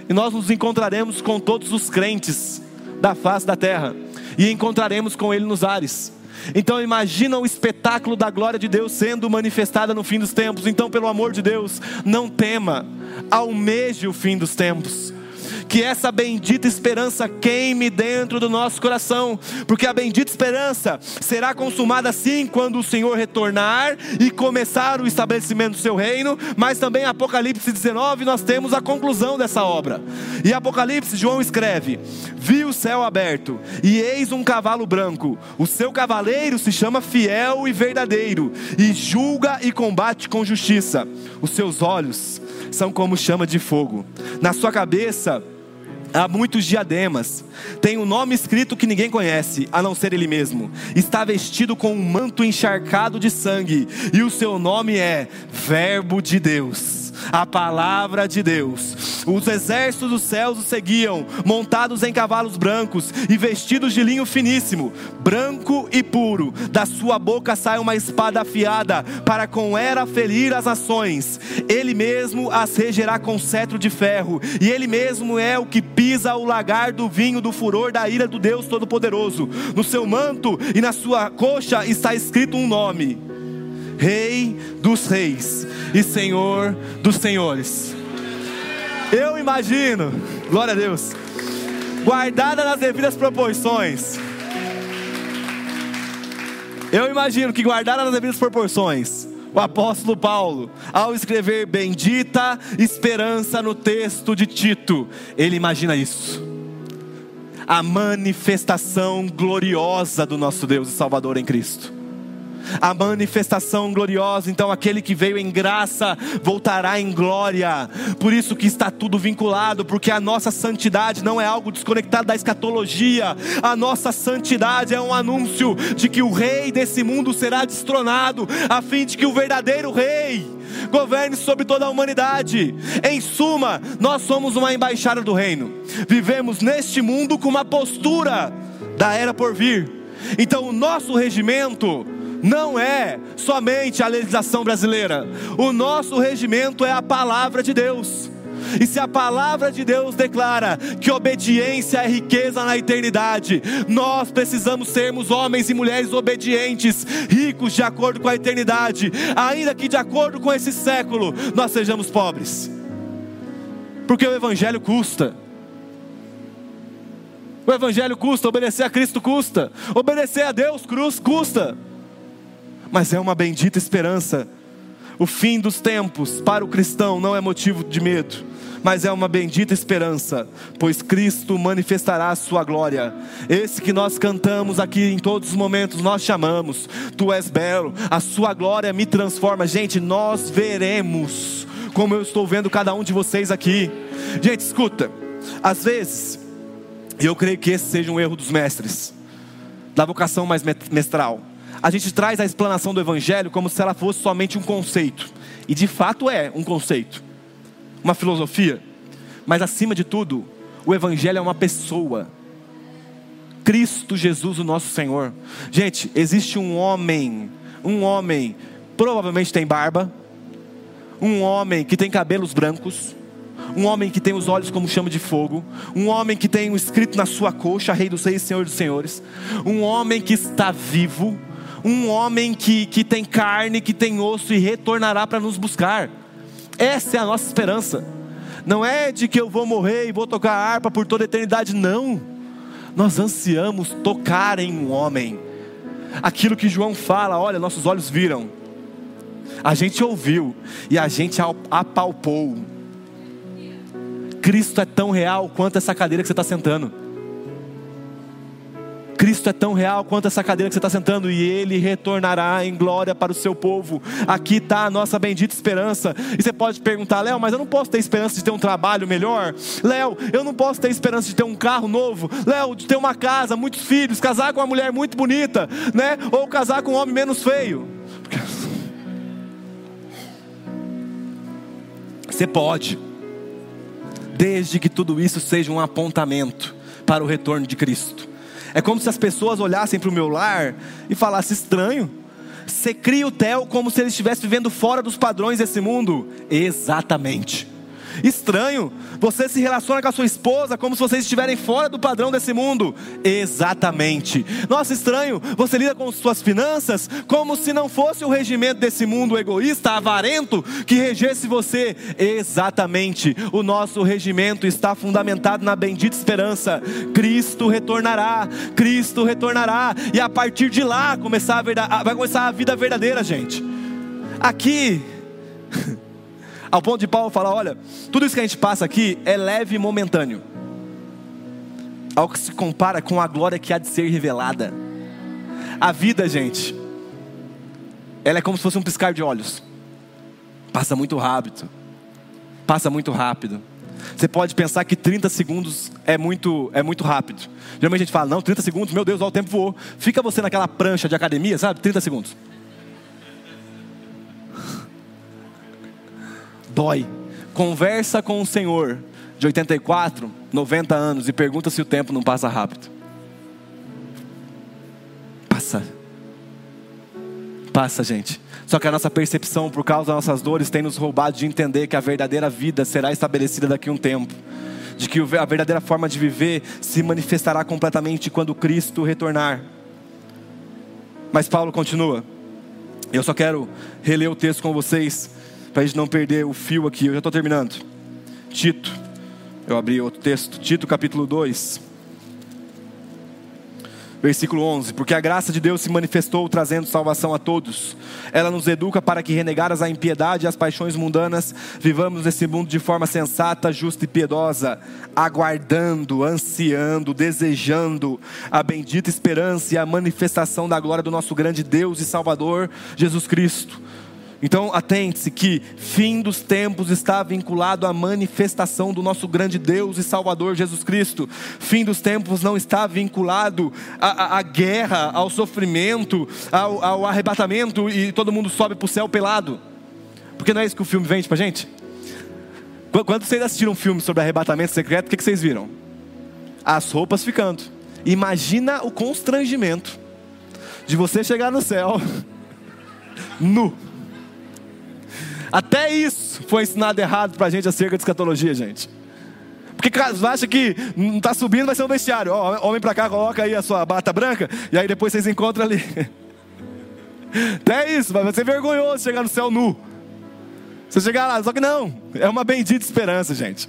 e nós nos encontraremos com todos os crentes da face da terra e encontraremos com Ele nos ares. Então imagina o espetáculo da glória de Deus sendo manifestada no fim dos tempos. Então, pelo amor de Deus, não tema, almeje o fim dos tempos que essa bendita esperança queime dentro do nosso coração, porque a bendita esperança será consumada sim quando o Senhor retornar e começar o estabelecimento do seu reino, mas também Apocalipse 19 nós temos a conclusão dessa obra. E Apocalipse, João escreve: Vi o céu aberto, e eis um cavalo branco. O seu cavaleiro se chama Fiel e Verdadeiro, e julga e combate com justiça. Os seus olhos são como chama de fogo. Na sua cabeça há muitos diademas. Tem um nome escrito que ninguém conhece, a não ser ele mesmo. Está vestido com um manto encharcado de sangue, e o seu nome é Verbo de Deus a palavra de Deus. Os exércitos dos céus o seguiam, montados em cavalos brancos e vestidos de linho finíssimo, branco e puro. Da sua boca sai uma espada afiada, para com ela ferir as nações. Ele mesmo as regerá com cetro de ferro, e ele mesmo é o que pisa o lagar do vinho do furor da ira do Deus Todo-Poderoso. No seu manto e na sua coxa está escrito um nome: Rei dos Reis e Senhor dos Senhores. Eu imagino, glória a Deus, guardada nas devidas proporções. Eu imagino que guardada nas devidas proporções, o apóstolo Paulo, ao escrever bendita esperança no texto de Tito, ele imagina isso. A manifestação gloriosa do nosso Deus e Salvador em Cristo a manifestação gloriosa. Então, aquele que veio em graça voltará em glória. Por isso que está tudo vinculado, porque a nossa santidade não é algo desconectado da escatologia. A nossa santidade é um anúncio de que o rei desse mundo será destronado, a fim de que o verdadeiro rei governe sobre toda a humanidade. Em suma, nós somos uma embaixada do reino. Vivemos neste mundo com uma postura da era por vir. Então, o nosso regimento não é somente a legislação brasileira. O nosso regimento é a palavra de Deus. E se a palavra de Deus declara que obediência é riqueza na eternidade, nós precisamos sermos homens e mulheres obedientes, ricos de acordo com a eternidade, ainda que de acordo com esse século nós sejamos pobres. Porque o evangelho custa. O evangelho custa, obedecer a Cristo custa, obedecer a Deus cruz custa mas é uma bendita esperança. O fim dos tempos para o cristão não é motivo de medo, mas é uma bendita esperança, pois Cristo manifestará a sua glória. Esse que nós cantamos aqui em todos os momentos, nós chamamos: Tu és belo, a sua glória me transforma. Gente, nós veremos como eu estou vendo cada um de vocês aqui. Gente, escuta, às vezes, e eu creio que esse seja um erro dos mestres, da vocação mais mestral a gente traz a explanação do Evangelho como se ela fosse somente um conceito. E de fato é um conceito, uma filosofia. Mas acima de tudo, o Evangelho é uma pessoa. Cristo Jesus, o nosso Senhor. Gente, existe um homem, um homem, provavelmente tem barba, um homem que tem cabelos brancos, um homem que tem os olhos como chama de fogo, um homem que tem um escrito na sua coxa, Rei dos Reis, Senhor dos Senhores, um homem que está vivo, um homem que, que tem carne, que tem osso e retornará para nos buscar. Essa é a nossa esperança. Não é de que eu vou morrer e vou tocar a harpa por toda a eternidade, não. Nós ansiamos tocar em um homem. Aquilo que João fala, olha, nossos olhos viram, a gente ouviu e a gente apalpou. Cristo é tão real quanto essa cadeira que você está sentando. Cristo é tão real quanto essa cadeira que você está sentando, e Ele retornará em glória para o seu povo. Aqui está a nossa bendita esperança. E você pode perguntar, Léo, mas eu não posso ter esperança de ter um trabalho melhor? Léo, eu não posso ter esperança de ter um carro novo? Léo, de ter uma casa, muitos filhos, casar com uma mulher muito bonita, né? Ou casar com um homem menos feio? Você pode, desde que tudo isso seja um apontamento para o retorno de Cristo. É como se as pessoas olhassem para o meu lar e falassem: estranho. Você cria o Theo como se ele estivesse vivendo fora dos padrões desse mundo? Exatamente. Estranho, Você se relaciona com a sua esposa como se vocês estiverem fora do padrão desse mundo. Exatamente. Nossa, estranho. Você lida com suas finanças como se não fosse o regimento desse mundo egoísta, avarento, que regesse você. Exatamente. O nosso regimento está fundamentado na bendita esperança. Cristo retornará. Cristo retornará. E a partir de lá começar a verdade, vai começar a vida verdadeira, gente. Aqui. Ao ponto de Paulo falar: olha, tudo isso que a gente passa aqui é leve e momentâneo, ao que se compara com a glória que há de ser revelada. A vida, gente, ela é como se fosse um piscar de olhos, passa muito rápido, passa muito rápido. Você pode pensar que 30 segundos é muito, é muito rápido. Geralmente a gente fala, não, 30 segundos, meu Deus, ó, o tempo voou. Fica você naquela prancha de academia, sabe? 30 segundos. Dói. Conversa com o Senhor de 84, 90 anos e pergunta se o tempo não passa rápido. Passa. Passa, gente. Só que a nossa percepção, por causa das nossas dores, tem nos roubado de entender que a verdadeira vida será estabelecida daqui a um tempo. De que a verdadeira forma de viver se manifestará completamente quando Cristo retornar. Mas Paulo continua. Eu só quero reler o texto com vocês para a gente não perder o fio aqui, eu já estou terminando. Tito, eu abri outro texto, Tito capítulo 2, versículo 11: Porque a graça de Deus se manifestou trazendo salvação a todos, ela nos educa para que, renegadas a impiedade e as paixões mundanas, vivamos nesse mundo de forma sensata, justa e piedosa, aguardando, ansiando, desejando a bendita esperança e a manifestação da glória do nosso grande Deus e Salvador, Jesus Cristo então, atente-se que fim dos tempos está vinculado à manifestação do nosso grande Deus e Salvador Jesus Cristo. Fim dos tempos não está vinculado à, à guerra, ao sofrimento, ao, ao, arrebatamento e todo mundo sobe para o céu pelado. Porque não é isso que o filme vende para gente? Quando vocês assistiram um filme sobre arrebatamento secreto, o que, que vocês viram? As roupas ficando. Imagina o constrangimento de você chegar no céu nu até isso foi ensinado errado para a gente acerca de escatologia, gente. Porque acha que não está subindo, vai ser um vestiário. Ó, homem para cá, coloca aí a sua bata branca, e aí depois vocês encontram ali. Até isso, vai ser vergonhoso chegar no céu nu. Você chegar lá, só que não, é uma bendita esperança, gente.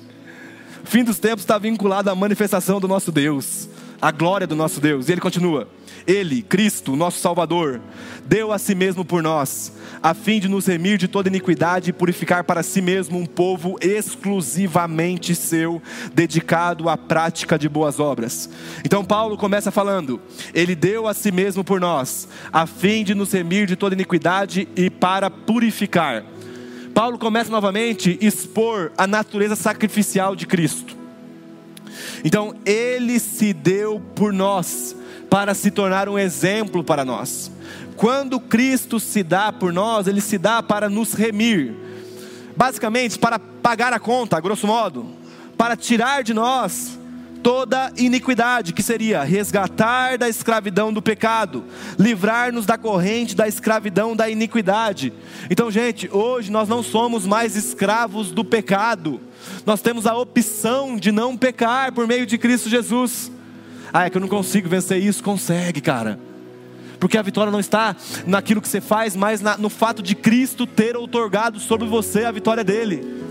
O fim dos tempos está vinculado à manifestação do nosso Deus, à glória do nosso Deus. E ele continua: Ele, Cristo, nosso Salvador, deu a si mesmo por nós a fim de nos remir de toda iniquidade e purificar para si mesmo um povo exclusivamente seu, dedicado à prática de boas obras. Então Paulo começa falando: Ele deu a si mesmo por nós, a fim de nos remir de toda iniquidade e para purificar. Paulo começa novamente a expor a natureza sacrificial de Cristo. Então, ele se deu por nós para se tornar um exemplo para nós. Quando Cristo se dá por nós, Ele se dá para nos remir, basicamente para pagar a conta, grosso modo, para tirar de nós toda iniquidade, que seria resgatar da escravidão do pecado, livrar-nos da corrente da escravidão da iniquidade. Então, gente, hoje nós não somos mais escravos do pecado, nós temos a opção de não pecar por meio de Cristo Jesus. Ah, é que eu não consigo vencer isso. Consegue, cara porque a vitória não está naquilo que você faz, mas na, no fato de Cristo ter outorgado sobre você a vitória dele.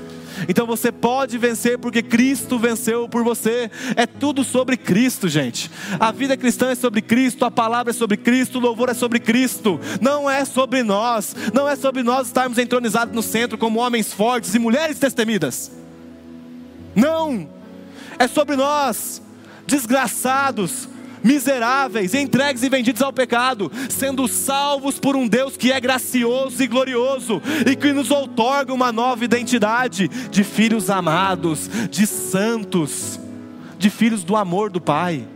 Então você pode vencer porque Cristo venceu por você. É tudo sobre Cristo, gente. A vida cristã é sobre Cristo, a palavra é sobre Cristo, o louvor é sobre Cristo. Não é sobre nós. Não é sobre nós estarmos entronizados no centro como homens fortes e mulheres destemidas. Não. É sobre nós, desgraçados, miseráveis, entregues e vendidos ao pecado, sendo salvos por um Deus que é gracioso e glorioso e que nos outorga uma nova identidade de filhos amados, de santos, de filhos do amor do Pai.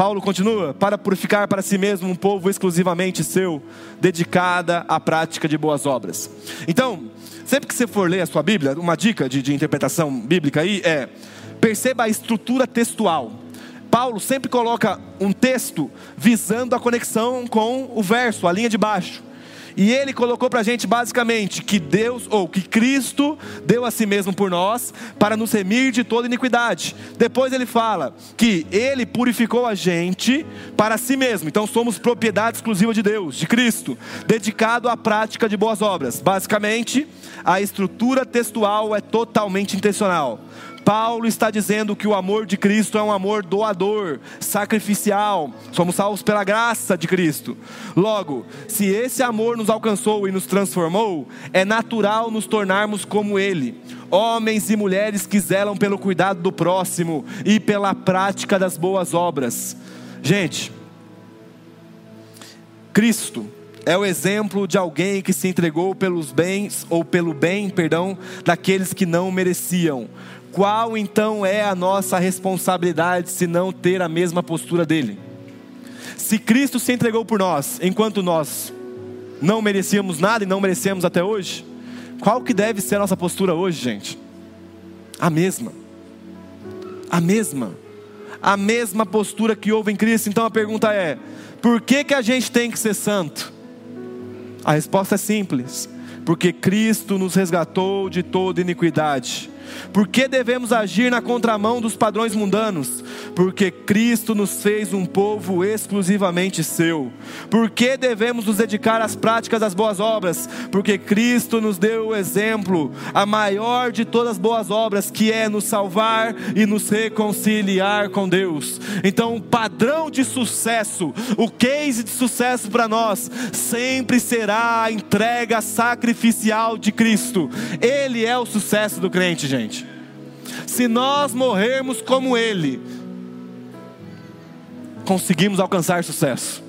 Paulo continua: para purificar para si mesmo um povo exclusivamente seu, dedicada à prática de boas obras. Então, sempre que você for ler a sua Bíblia, uma dica de, de interpretação bíblica aí é Perceba a estrutura textual. Paulo sempre coloca um texto visando a conexão com o verso, a linha de baixo. E ele colocou para a gente basicamente que Deus, ou que Cristo, deu a si mesmo por nós, para nos remir de toda iniquidade. Depois ele fala que ele purificou a gente para si mesmo. Então somos propriedade exclusiva de Deus, de Cristo, dedicado à prática de boas obras. Basicamente, a estrutura textual é totalmente intencional. Paulo está dizendo que o amor de Cristo é um amor doador, sacrificial. Somos salvos pela graça de Cristo. Logo, se esse amor nos alcançou e nos transformou, é natural nos tornarmos como Ele. Homens e mulheres que zelam pelo cuidado do próximo e pela prática das boas obras. Gente, Cristo é o exemplo de alguém que se entregou pelos bens ou pelo bem, perdão, daqueles que não mereciam. Qual então é a nossa responsabilidade se não ter a mesma postura dele? Se Cristo se entregou por nós, enquanto nós não merecíamos nada e não merecemos até hoje, qual que deve ser a nossa postura hoje, gente? A mesma. A mesma. A mesma postura que houve em Cristo. Então a pergunta é: por que, que a gente tem que ser santo? A resposta é simples: porque Cristo nos resgatou de toda iniquidade por que devemos agir na contramão dos padrões mundanos? Porque Cristo nos fez um povo exclusivamente seu. Por que devemos nos dedicar às práticas das boas obras? Porque Cristo nos deu o exemplo, a maior de todas as boas obras, que é nos salvar e nos reconciliar com Deus. Então, o padrão de sucesso, o case de sucesso para nós, sempre será a entrega sacrificial de Cristo. Ele é o sucesso do crente, gente gente. Se nós morrermos como Ele, conseguimos alcançar sucesso.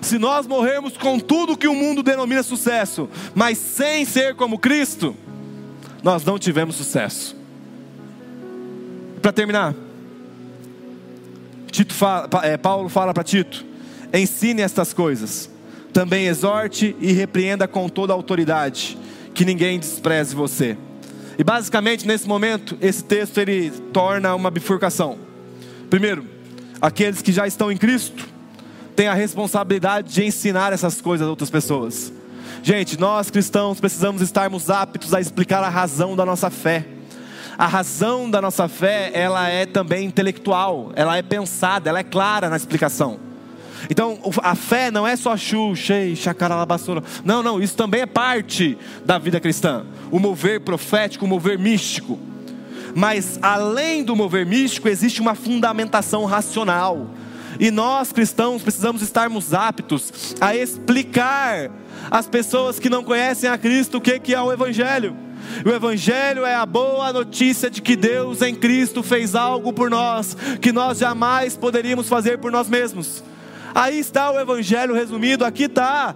Se nós morrermos com tudo que o mundo denomina sucesso, mas sem ser como Cristo, nós não tivemos sucesso. Para terminar, Tito fala, é, Paulo fala para Tito: ensine estas coisas, também exorte e repreenda com toda autoridade, que ninguém despreze você. E basicamente nesse momento, esse texto ele torna uma bifurcação. Primeiro, aqueles que já estão em Cristo têm a responsabilidade de ensinar essas coisas a outras pessoas. Gente, nós cristãos precisamos estarmos aptos a explicar a razão da nossa fé. A razão da nossa fé, ela é também intelectual, ela é pensada, ela é clara na explicação. Então, a fé não é só xuxa e chacaralabassora. Não, não, isso também é parte da vida cristã. O mover profético, o mover místico. Mas além do mover místico, existe uma fundamentação racional. E nós cristãos precisamos estarmos aptos a explicar às pessoas que não conhecem a Cristo o que é o Evangelho. O Evangelho é a boa notícia de que Deus em Cristo fez algo por nós que nós jamais poderíamos fazer por nós mesmos. Aí está o Evangelho resumido, aqui está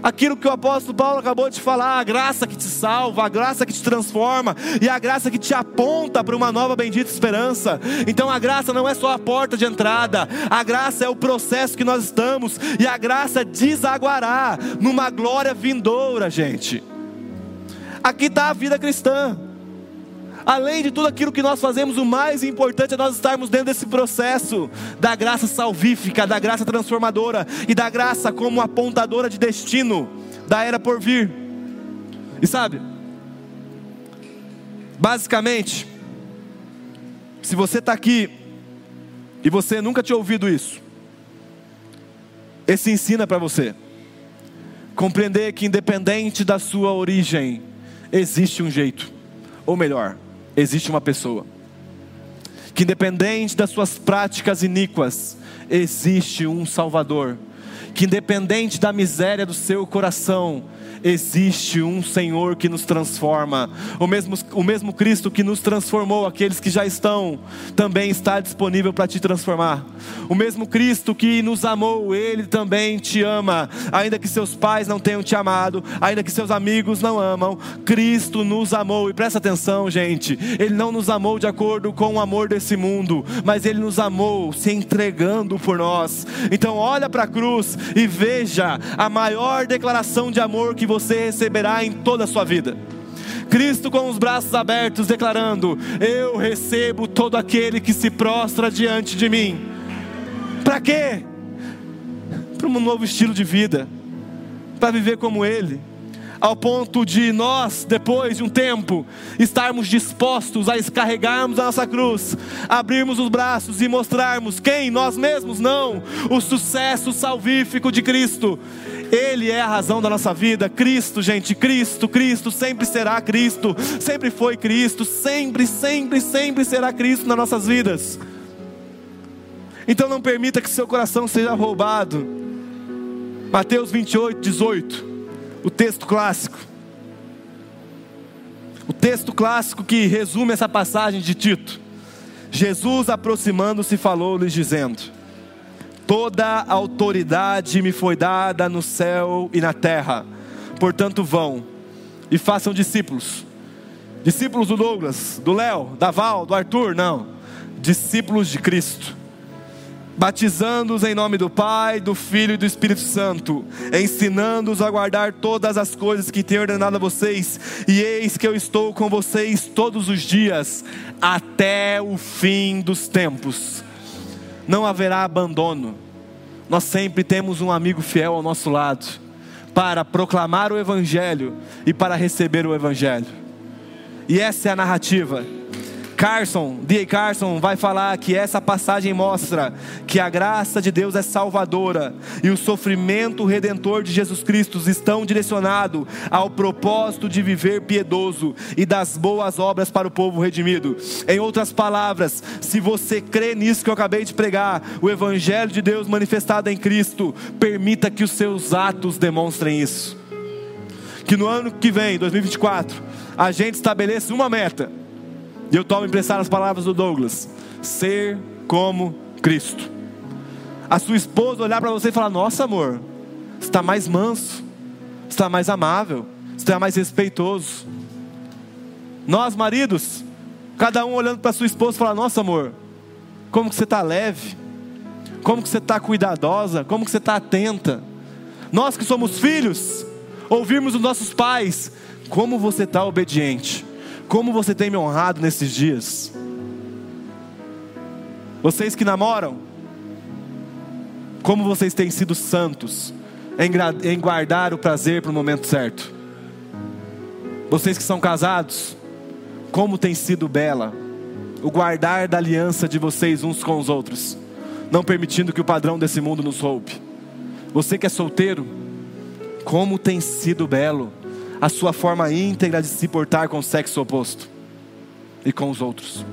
aquilo que o apóstolo Paulo acabou de falar, a graça que te salva, a graça que te transforma e a graça que te aponta para uma nova bendita esperança. Então a graça não é só a porta de entrada, a graça é o processo que nós estamos e a graça desaguará numa glória vindoura, gente. Aqui está a vida cristã. Além de tudo aquilo que nós fazemos, o mais importante é nós estarmos dentro desse processo da graça salvífica, da graça transformadora e da graça como apontadora de destino da era por vir. E sabe, basicamente, se você está aqui e você nunca tinha ouvido isso, esse ensina para você compreender que independente da sua origem, existe um jeito, ou melhor, existe uma pessoa que, independente das suas práticas iníquas, existe um Salvador, que, independente da miséria do seu coração, existe um Senhor que nos transforma. O mesmo, o mesmo Cristo que nos transformou, aqueles que já estão, também está disponível para te transformar. O mesmo Cristo que nos amou, Ele também te ama. Ainda que seus pais não tenham te amado, ainda que seus amigos não amam, Cristo nos amou. E presta atenção, gente, Ele não nos amou de acordo com o amor desse mundo, mas Ele nos amou se entregando por nós. Então, olha para a cruz e veja a maior declaração de amor que você receberá em toda a sua vida. Cristo com os braços abertos, declarando: Eu recebo todo aquele que se prostra diante de mim. Para quê? Para um novo estilo de vida, para viver como Ele ao ponto de nós, depois de um tempo, estarmos dispostos a descarregarmos a nossa cruz, abrirmos os braços e mostrarmos quem? Nós mesmos, não, o sucesso salvífico de Cristo. Ele é a razão da nossa vida. Cristo, gente, Cristo, Cristo sempre será Cristo, sempre foi Cristo, sempre, sempre, sempre será Cristo nas nossas vidas. Então não permita que seu coração seja roubado. Mateus 28, 18 o texto clássico. O texto clássico que resume essa passagem de Tito. Jesus, aproximando-se, falou-lhes, dizendo: Toda autoridade me foi dada no céu e na terra, portanto, vão e façam discípulos. Discípulos do Douglas, do Léo, da Val, do Arthur, não. Discípulos de Cristo batizando-os em nome do Pai, do Filho e do Espírito Santo, ensinando-os a guardar todas as coisas que tenho ordenado a vocês, e eis que eu estou com vocês todos os dias, até o fim dos tempos. Não haverá abandono, nós sempre temos um amigo fiel ao nosso lado, para proclamar o Evangelho e para receber o Evangelho, e essa é a narrativa Carson, D.A. Carson vai falar que essa passagem mostra que a graça de Deus é salvadora e o sofrimento redentor de Jesus Cristo estão direcionados ao propósito de viver piedoso e das boas obras para o povo redimido. Em outras palavras, se você crê nisso que eu acabei de pregar, o evangelho de Deus manifestado em Cristo, permita que os seus atos demonstrem isso. Que no ano que vem, 2024, a gente estabeleça uma meta e eu tomo emprestar as palavras do Douglas: ser como Cristo. A sua esposa olhar para você e falar: Nossa, amor, está mais manso, está mais amável, está mais respeitoso. Nós, maridos, cada um olhando para sua esposa e falar: Nossa, amor, como que você está leve, como que você está cuidadosa, como que você está atenta. Nós que somos filhos, ouvirmos os nossos pais, como você está obediente. Como você tem me honrado nesses dias? Vocês que namoram, como vocês têm sido santos em guardar o prazer para o momento certo? Vocês que são casados, como tem sido bela o guardar da aliança de vocês uns com os outros, não permitindo que o padrão desse mundo nos roube. Você que é solteiro, como tem sido belo a sua forma íntegra de se portar com o sexo oposto e com os outros.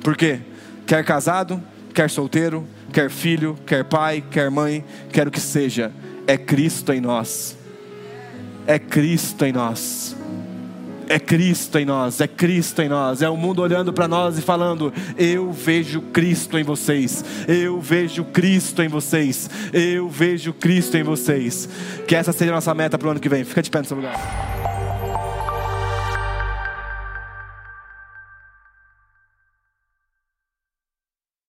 Por quê? Quer casado, quer solteiro, quer filho, quer pai, quer mãe, quer o que seja, é Cristo em nós. É Cristo em nós. É Cristo em nós, é Cristo em nós, é o mundo olhando para nós e falando: Eu vejo Cristo em vocês, eu vejo Cristo em vocês, eu vejo Cristo em vocês. Que essa seja a nossa meta para o ano que vem. Fica de pé no seu lugar.